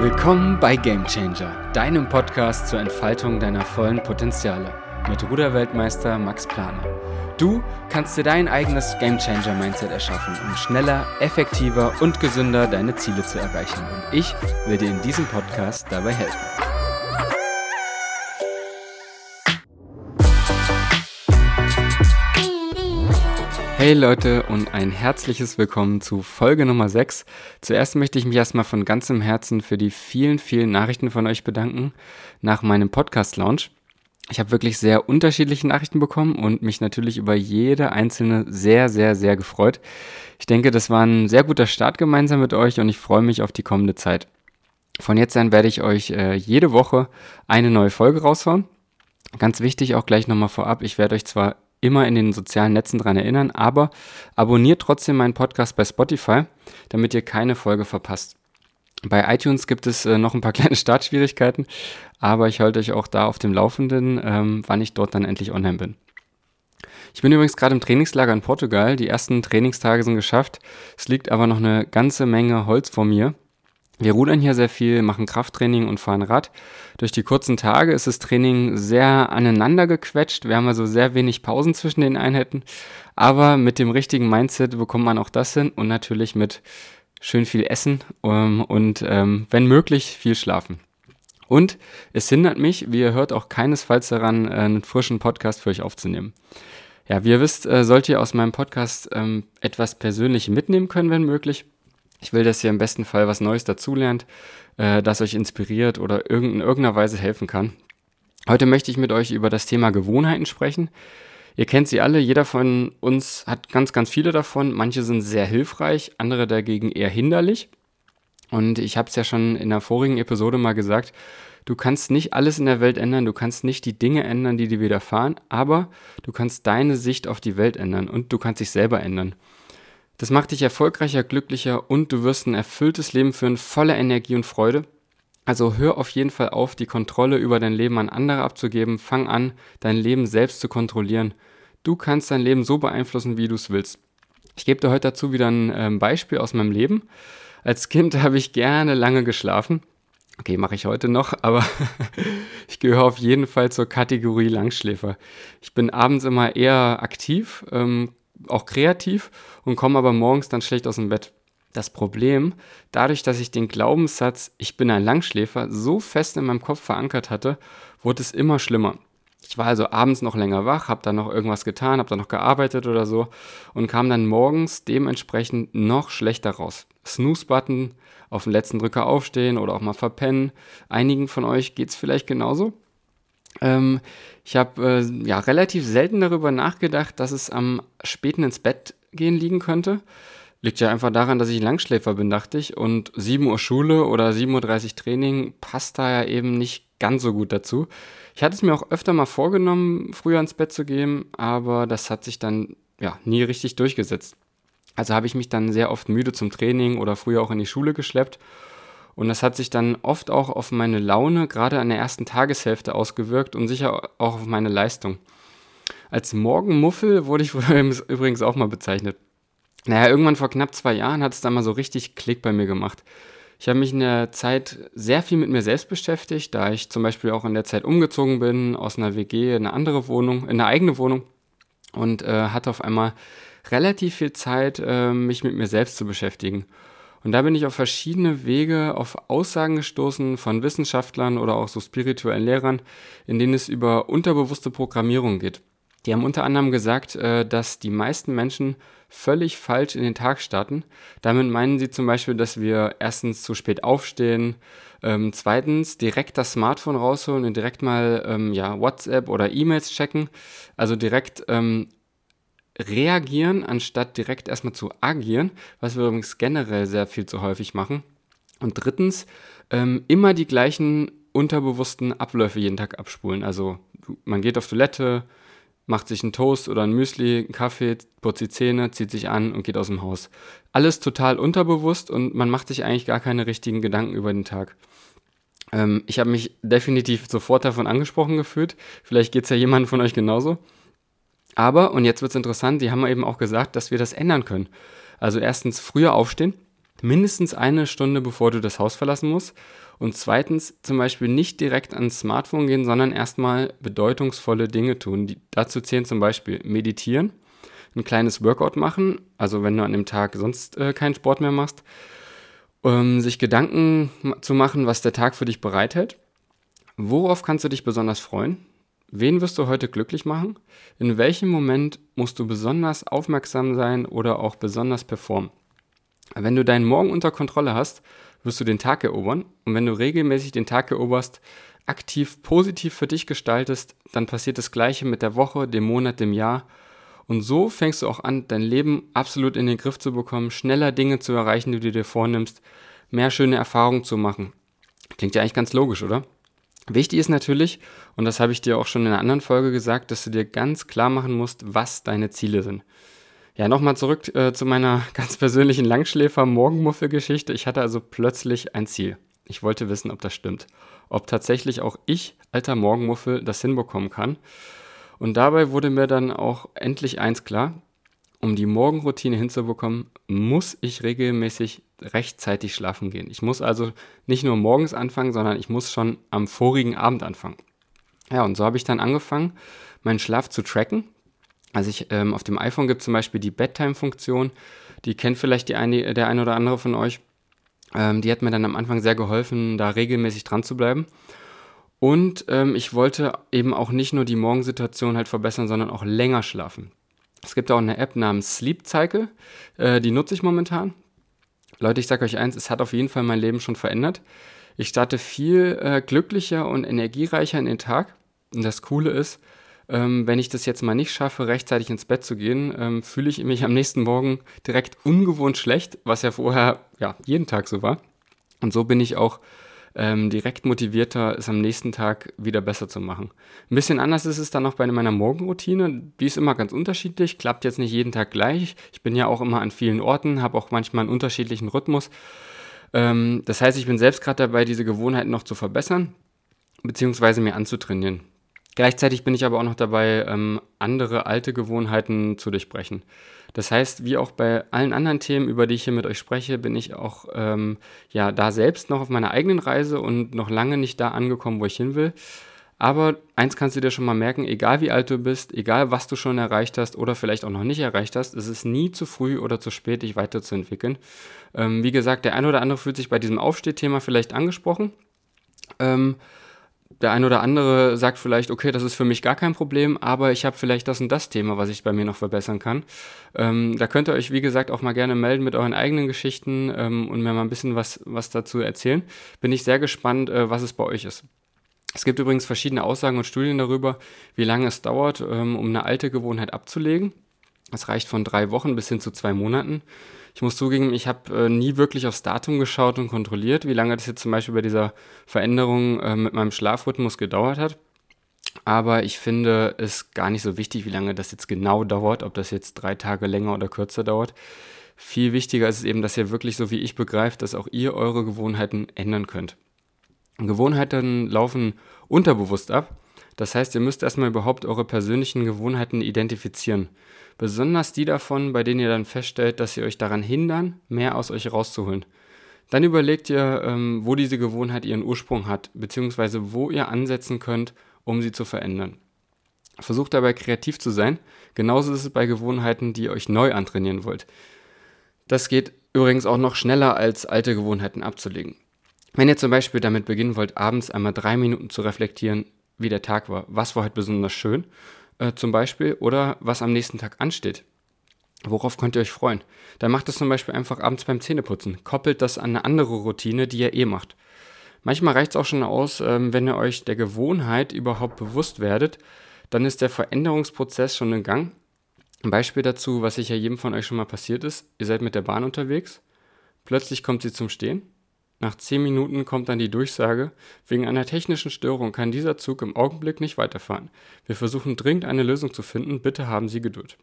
Willkommen bei Game Changer, deinem Podcast zur Entfaltung deiner vollen Potenziale mit Ruderweltmeister Max Planer. Du kannst dir dein eigenes Game Changer Mindset erschaffen, um schneller, effektiver und gesünder deine Ziele zu erreichen. Und ich will dir in diesem Podcast dabei helfen. Hey Leute und ein herzliches Willkommen zu Folge Nummer 6. Zuerst möchte ich mich erstmal von ganzem Herzen für die vielen, vielen Nachrichten von euch bedanken nach meinem Podcast-Launch. Ich habe wirklich sehr unterschiedliche Nachrichten bekommen und mich natürlich über jede einzelne sehr, sehr, sehr gefreut. Ich denke, das war ein sehr guter Start gemeinsam mit euch und ich freue mich auf die kommende Zeit. Von jetzt an werde ich euch äh, jede Woche eine neue Folge raushauen. Ganz wichtig auch gleich nochmal vorab, ich werde euch zwar immer in den sozialen Netzen dran erinnern, aber abonniert trotzdem meinen Podcast bei Spotify, damit ihr keine Folge verpasst. Bei iTunes gibt es äh, noch ein paar kleine Startschwierigkeiten, aber ich halte euch auch da auf dem Laufenden, ähm, wann ich dort dann endlich online bin. Ich bin übrigens gerade im Trainingslager in Portugal. Die ersten Trainingstage sind geschafft. Es liegt aber noch eine ganze Menge Holz vor mir. Wir rudern hier sehr viel, machen Krafttraining und fahren Rad. Durch die kurzen Tage ist das Training sehr aneinander gequetscht. Wir haben also sehr wenig Pausen zwischen den Einheiten. Aber mit dem richtigen Mindset bekommt man auch das hin und natürlich mit schön viel Essen um, und ähm, wenn möglich viel Schlafen. Und es hindert mich, wie ihr hört, auch keinesfalls daran, einen frischen Podcast für euch aufzunehmen. Ja, wie ihr wisst, äh, sollt ihr aus meinem Podcast ähm, etwas persönlich mitnehmen können, wenn möglich. Ich will, dass ihr im besten Fall was Neues dazulernt, äh, das euch inspiriert oder irgend, in irgendeiner Weise helfen kann. Heute möchte ich mit euch über das Thema Gewohnheiten sprechen. Ihr kennt sie alle, jeder von uns hat ganz, ganz viele davon. Manche sind sehr hilfreich, andere dagegen eher hinderlich. Und ich habe es ja schon in der vorigen Episode mal gesagt, du kannst nicht alles in der Welt ändern, du kannst nicht die Dinge ändern, die dir widerfahren, aber du kannst deine Sicht auf die Welt ändern und du kannst dich selber ändern. Das macht dich erfolgreicher, glücklicher und du wirst ein erfülltes Leben führen, voller Energie und Freude. Also hör auf jeden Fall auf, die Kontrolle über dein Leben an andere abzugeben. Fang an, dein Leben selbst zu kontrollieren. Du kannst dein Leben so beeinflussen, wie du es willst. Ich gebe dir heute dazu wieder ein ähm, Beispiel aus meinem Leben. Als Kind habe ich gerne lange geschlafen. Okay, mache ich heute noch, aber ich gehöre auf jeden Fall zur Kategorie Langschläfer. Ich bin abends immer eher aktiv, ähm, auch kreativ und komme aber morgens dann schlecht aus dem Bett. Das Problem, dadurch, dass ich den Glaubenssatz, ich bin ein Langschläfer, so fest in meinem Kopf verankert hatte, wurde es immer schlimmer. Ich war also abends noch länger wach, habe dann noch irgendwas getan, habe dann noch gearbeitet oder so und kam dann morgens dementsprechend noch schlechter raus. Snooze-Button, auf den letzten Drücker aufstehen oder auch mal verpennen. Einigen von euch geht es vielleicht genauso. Ähm, ich habe äh, ja relativ selten darüber nachgedacht, dass es am späten ins Bett gehen liegen könnte. Liegt ja einfach daran, dass ich Langschläfer bin, dachte ich. Und 7 Uhr Schule oder 7.30 Uhr Training passt da ja eben nicht ganz so gut dazu. Ich hatte es mir auch öfter mal vorgenommen, früher ins Bett zu gehen, aber das hat sich dann ja nie richtig durchgesetzt. Also habe ich mich dann sehr oft müde zum Training oder früher auch in die Schule geschleppt und das hat sich dann oft auch auf meine Laune, gerade an der ersten Tageshälfte, ausgewirkt und sicher auch auf meine Leistung. Als Morgenmuffel wurde ich übrigens auch mal bezeichnet. Naja, irgendwann vor knapp zwei Jahren hat es dann mal so richtig Klick bei mir gemacht. Ich habe mich in der Zeit sehr viel mit mir selbst beschäftigt, da ich zum Beispiel auch in der Zeit umgezogen bin, aus einer WG in eine andere Wohnung, in eine eigene Wohnung und äh, hatte auf einmal relativ viel Zeit, äh, mich mit mir selbst zu beschäftigen. Und da bin ich auf verschiedene Wege auf Aussagen gestoßen von Wissenschaftlern oder auch so spirituellen Lehrern, in denen es über unterbewusste Programmierung geht. Die haben unter anderem gesagt, äh, dass die meisten Menschen völlig falsch in den Tag starten. Damit meinen sie zum Beispiel, dass wir erstens zu spät aufstehen, ähm, zweitens direkt das Smartphone rausholen und direkt mal ähm, ja, WhatsApp oder E-Mails checken. Also direkt ähm, reagieren, anstatt direkt erstmal zu agieren, was wir übrigens generell sehr viel zu häufig machen. Und drittens, ähm, immer die gleichen unterbewussten Abläufe jeden Tag abspulen. Also man geht auf Toilette, macht sich einen Toast oder ein Müsli, einen Kaffee, putzt die Zähne, zieht sich an und geht aus dem Haus. Alles total unterbewusst und man macht sich eigentlich gar keine richtigen Gedanken über den Tag. Ähm, ich habe mich definitiv sofort davon angesprochen gefühlt. Vielleicht geht es ja jemandem von euch genauso. Aber, und jetzt wird es interessant, die haben eben auch gesagt, dass wir das ändern können. Also erstens früher aufstehen. mindestens eine Stunde bevor du das Haus verlassen musst. Und zweitens zum Beispiel nicht direkt ans Smartphone gehen, sondern erstmal bedeutungsvolle Dinge tun. Die, dazu zählen zum Beispiel meditieren, ein kleines Workout machen, also wenn du an dem Tag sonst äh, keinen Sport mehr machst, ähm, sich Gedanken zu machen, was der Tag für dich bereithält. Worauf kannst du dich besonders freuen? Wen wirst du heute glücklich machen? In welchem Moment musst du besonders aufmerksam sein oder auch besonders performen? Wenn du deinen Morgen unter Kontrolle hast, wirst du den Tag erobern. Und wenn du regelmäßig den Tag eroberst, aktiv positiv für dich gestaltest, dann passiert das Gleiche mit der Woche, dem Monat, dem Jahr. Und so fängst du auch an, dein Leben absolut in den Griff zu bekommen, schneller Dinge zu erreichen, die du dir vornimmst, mehr schöne Erfahrungen zu machen. Klingt ja eigentlich ganz logisch, oder? Wichtig ist natürlich, und das habe ich dir auch schon in einer anderen Folge gesagt, dass du dir ganz klar machen musst, was deine Ziele sind. Ja, nochmal zurück äh, zu meiner ganz persönlichen Langschläfer-Morgenmuffel-Geschichte. Ich hatte also plötzlich ein Ziel. Ich wollte wissen, ob das stimmt. Ob tatsächlich auch ich, alter Morgenmuffel, das hinbekommen kann. Und dabei wurde mir dann auch endlich eins klar. Um die Morgenroutine hinzubekommen, muss ich regelmäßig rechtzeitig schlafen gehen. Ich muss also nicht nur morgens anfangen, sondern ich muss schon am vorigen Abend anfangen. Ja, und so habe ich dann angefangen, meinen Schlaf zu tracken. Also ich, ähm, auf dem iPhone gibt es zum Beispiel die Bedtime-Funktion, die kennt vielleicht die eine, der eine oder andere von euch. Ähm, die hat mir dann am Anfang sehr geholfen, da regelmäßig dran zu bleiben. Und ähm, ich wollte eben auch nicht nur die Morgensituation halt verbessern, sondern auch länger schlafen. Es gibt auch eine App namens Sleep Cycle, äh, die nutze ich momentan. Leute, ich sage euch eins, es hat auf jeden Fall mein Leben schon verändert. Ich starte viel äh, glücklicher und energiereicher in den Tag. Und das Coole ist, ähm, wenn ich das jetzt mal nicht schaffe, rechtzeitig ins Bett zu gehen, ähm, fühle ich mich am nächsten Morgen direkt ungewohnt schlecht, was ja vorher ja, jeden Tag so war. Und so bin ich auch ähm, direkt motivierter, es am nächsten Tag wieder besser zu machen. Ein bisschen anders ist es dann noch bei meiner Morgenroutine. Die ist immer ganz unterschiedlich, klappt jetzt nicht jeden Tag gleich. Ich bin ja auch immer an vielen Orten, habe auch manchmal einen unterschiedlichen Rhythmus. Ähm, das heißt, ich bin selbst gerade dabei, diese Gewohnheiten noch zu verbessern, beziehungsweise mir anzutrainieren. Gleichzeitig bin ich aber auch noch dabei, ähm, andere alte Gewohnheiten zu durchbrechen. Das heißt, wie auch bei allen anderen Themen, über die ich hier mit euch spreche, bin ich auch ähm, ja da selbst noch auf meiner eigenen Reise und noch lange nicht da angekommen, wo ich hin will. Aber eins kannst du dir schon mal merken, egal wie alt du bist, egal was du schon erreicht hast oder vielleicht auch noch nicht erreicht hast, es ist nie zu früh oder zu spät, dich weiterzuentwickeln. Ähm, wie gesagt, der eine oder andere fühlt sich bei diesem Aufstehthema vielleicht angesprochen. Ähm, der eine oder andere sagt vielleicht, okay, das ist für mich gar kein Problem, aber ich habe vielleicht das und das Thema, was ich bei mir noch verbessern kann. Ähm, da könnt ihr euch, wie gesagt, auch mal gerne melden mit euren eigenen Geschichten ähm, und mir mal ein bisschen was, was dazu erzählen. Bin ich sehr gespannt, äh, was es bei euch ist. Es gibt übrigens verschiedene Aussagen und Studien darüber, wie lange es dauert, ähm, um eine alte Gewohnheit abzulegen. Es reicht von drei Wochen bis hin zu zwei Monaten. Ich muss zugeben, ich habe äh, nie wirklich aufs Datum geschaut und kontrolliert, wie lange das jetzt zum Beispiel bei dieser Veränderung äh, mit meinem Schlafrhythmus gedauert hat. Aber ich finde es gar nicht so wichtig, wie lange das jetzt genau dauert, ob das jetzt drei Tage länger oder kürzer dauert. Viel wichtiger ist es eben, dass ihr wirklich so wie ich begreift, dass auch ihr eure Gewohnheiten ändern könnt. Gewohnheiten laufen unterbewusst ab. Das heißt, ihr müsst erstmal überhaupt eure persönlichen Gewohnheiten identifizieren. Besonders die davon, bei denen ihr dann feststellt, dass sie euch daran hindern, mehr aus euch rauszuholen. Dann überlegt ihr, ähm, wo diese Gewohnheit ihren Ursprung hat, beziehungsweise wo ihr ansetzen könnt, um sie zu verändern. Versucht dabei kreativ zu sein. Genauso ist es bei Gewohnheiten, die ihr euch neu antrainieren wollt. Das geht übrigens auch noch schneller als alte Gewohnheiten abzulegen. Wenn ihr zum Beispiel damit beginnen wollt, abends einmal drei Minuten zu reflektieren, wie der Tag war, was war heute besonders schön äh, zum Beispiel oder was am nächsten Tag ansteht. Worauf könnt ihr euch freuen? Dann macht es zum Beispiel einfach abends beim Zähneputzen. Koppelt das an eine andere Routine, die ihr eh macht. Manchmal reicht es auch schon aus, ähm, wenn ihr euch der Gewohnheit überhaupt bewusst werdet, dann ist der Veränderungsprozess schon in Gang. Ein Beispiel dazu, was sicher jedem von euch schon mal passiert ist, ihr seid mit der Bahn unterwegs, plötzlich kommt sie zum Stehen nach zehn Minuten kommt dann die Durchsage, wegen einer technischen Störung kann dieser Zug im Augenblick nicht weiterfahren. Wir versuchen dringend eine Lösung zu finden, bitte haben Sie Geduld.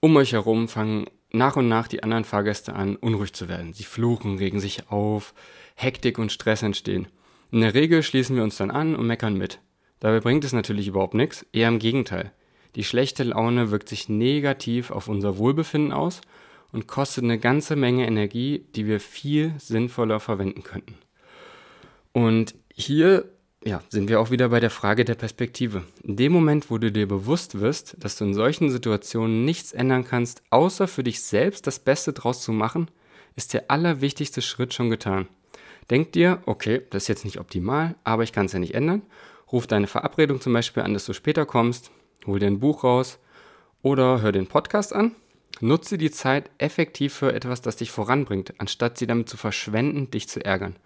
Um euch herum fangen nach und nach die anderen Fahrgäste an, unruhig zu werden. Sie fluchen, regen sich auf, Hektik und Stress entstehen. In der Regel schließen wir uns dann an und meckern mit. Dabei bringt es natürlich überhaupt nichts, eher im Gegenteil. Die schlechte Laune wirkt sich negativ auf unser Wohlbefinden aus und kostet eine ganze Menge Energie, die wir viel sinnvoller verwenden könnten. Und hier ja, sind wir auch wieder bei der Frage der Perspektive. In dem Moment, wo du dir bewusst wirst, dass du in solchen Situationen nichts ändern kannst, außer für dich selbst das Beste draus zu machen, ist der allerwichtigste Schritt schon getan. Denk dir, okay, das ist jetzt nicht optimal, aber ich kann es ja nicht ändern. Ruf deine Verabredung zum Beispiel an, dass du später kommst, hol dir ein Buch raus oder hör den Podcast an. Nutze die Zeit effektiv für etwas, das dich voranbringt, anstatt sie damit zu verschwenden, dich zu ärgern.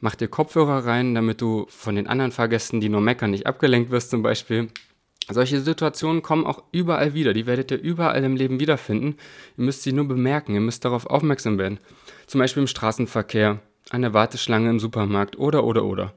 Mach dir Kopfhörer rein, damit du von den anderen Fahrgästen, die nur meckern, nicht abgelenkt wirst zum Beispiel. Solche Situationen kommen auch überall wieder. Die werdet ihr überall im Leben wiederfinden. Ihr müsst sie nur bemerken. Ihr müsst darauf aufmerksam werden. Zum Beispiel im Straßenverkehr, an der Warteschlange im Supermarkt oder, oder, oder.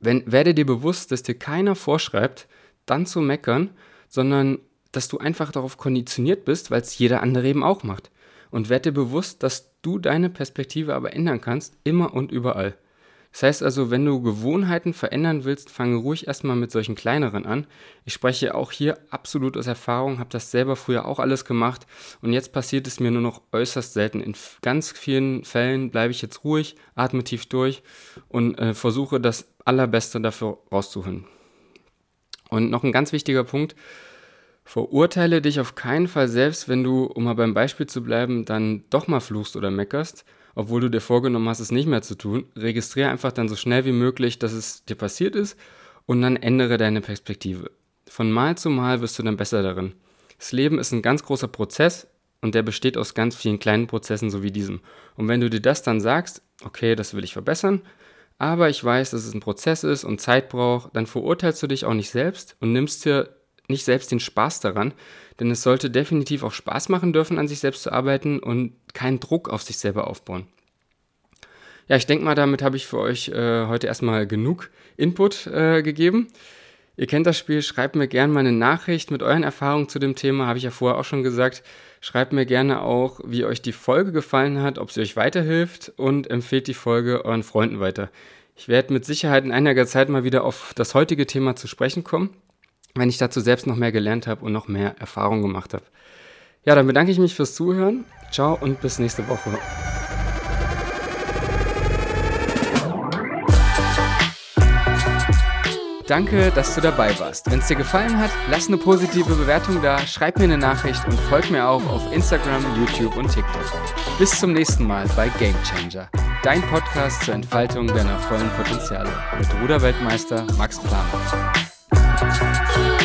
Wenn, werde dir bewusst, dass dir keiner vorschreibt, dann zu meckern, sondern dass du einfach darauf konditioniert bist, weil es jeder andere eben auch macht. Und werde dir bewusst, dass du deine Perspektive aber ändern kannst, immer und überall. Das heißt also, wenn du Gewohnheiten verändern willst, fange ruhig erstmal mit solchen kleineren an. Ich spreche auch hier absolut aus Erfahrung, habe das selber früher auch alles gemacht und jetzt passiert es mir nur noch äußerst selten. In ganz vielen Fällen bleibe ich jetzt ruhig, atme tief durch und äh, versuche das Allerbeste dafür rauszuholen. Und noch ein ganz wichtiger Punkt, verurteile dich auf keinen Fall selbst, wenn du, um mal beim Beispiel zu bleiben, dann doch mal fluchst oder meckerst obwohl du dir vorgenommen hast, es nicht mehr zu tun. Registriere einfach dann so schnell wie möglich, dass es dir passiert ist und dann ändere deine Perspektive. Von Mal zu Mal wirst du dann besser darin. Das Leben ist ein ganz großer Prozess und der besteht aus ganz vielen kleinen Prozessen, so wie diesem. Und wenn du dir das dann sagst, okay, das will ich verbessern, aber ich weiß, dass es ein Prozess ist und Zeit braucht, dann verurteilst du dich auch nicht selbst und nimmst dir nicht selbst den Spaß daran, denn es sollte definitiv auch Spaß machen dürfen, an sich selbst zu arbeiten und keinen Druck auf sich selber aufbauen. Ja, ich denke mal, damit habe ich für euch äh, heute erstmal genug Input äh, gegeben. Ihr kennt das Spiel, schreibt mir gerne mal eine Nachricht mit euren Erfahrungen zu dem Thema, habe ich ja vorher auch schon gesagt. Schreibt mir gerne auch, wie euch die Folge gefallen hat, ob sie euch weiterhilft und empfehlt die Folge euren Freunden weiter. Ich werde mit Sicherheit in einiger Zeit mal wieder auf das heutige Thema zu sprechen kommen wenn ich dazu selbst noch mehr gelernt habe und noch mehr Erfahrung gemacht habe. Ja, dann bedanke ich mich fürs Zuhören. Ciao und bis nächste Woche. Danke, dass du dabei warst. Wenn es dir gefallen hat, lass eine positive Bewertung da, schreib mir eine Nachricht und folg mir auch auf Instagram, YouTube und TikTok. Bis zum nächsten Mal bei Game Changer, dein Podcast zur Entfaltung deiner vollen Potenziale mit Ruderweltmeister Max Planer. Thank you.